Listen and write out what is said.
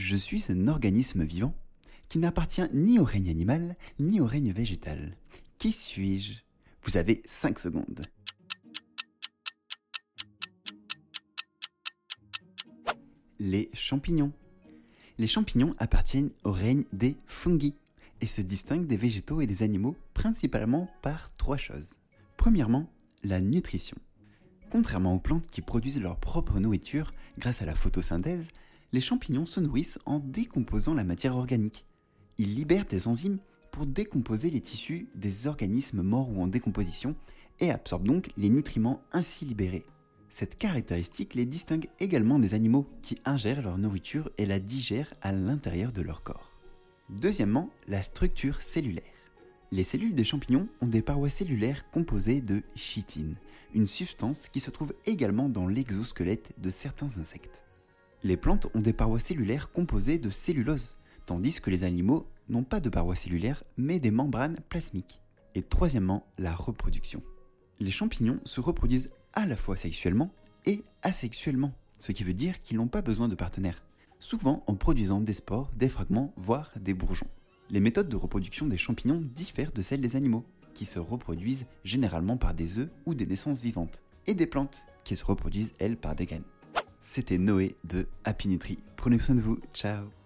Je suis un organisme vivant qui n'appartient ni au règne animal ni au règne végétal. Qui suis-je? Vous avez 5 secondes. Les champignons. Les champignons appartiennent au règne des fungi et se distinguent des végétaux et des animaux principalement par trois choses. Premièrement, la nutrition. Contrairement aux plantes qui produisent leur propre nourriture grâce à la photosynthèse, les champignons se nourrissent en décomposant la matière organique. Ils libèrent des enzymes pour décomposer les tissus des organismes morts ou en décomposition et absorbent donc les nutriments ainsi libérés. Cette caractéristique les distingue également des animaux qui ingèrent leur nourriture et la digèrent à l'intérieur de leur corps. Deuxièmement, la structure cellulaire. Les cellules des champignons ont des parois cellulaires composées de chitine, une substance qui se trouve également dans l'exosquelette de certains insectes. Les plantes ont des parois cellulaires composées de cellulose, tandis que les animaux n'ont pas de parois cellulaires mais des membranes plasmiques. Et troisièmement, la reproduction. Les champignons se reproduisent à la fois sexuellement et asexuellement, ce qui veut dire qu'ils n'ont pas besoin de partenaires, souvent en produisant des spores, des fragments, voire des bourgeons. Les méthodes de reproduction des champignons diffèrent de celles des animaux, qui se reproduisent généralement par des œufs ou des naissances vivantes, et des plantes, qui se reproduisent elles par des graines. C'était Noé de Happy Nutri. Prenez soin de vous, ciao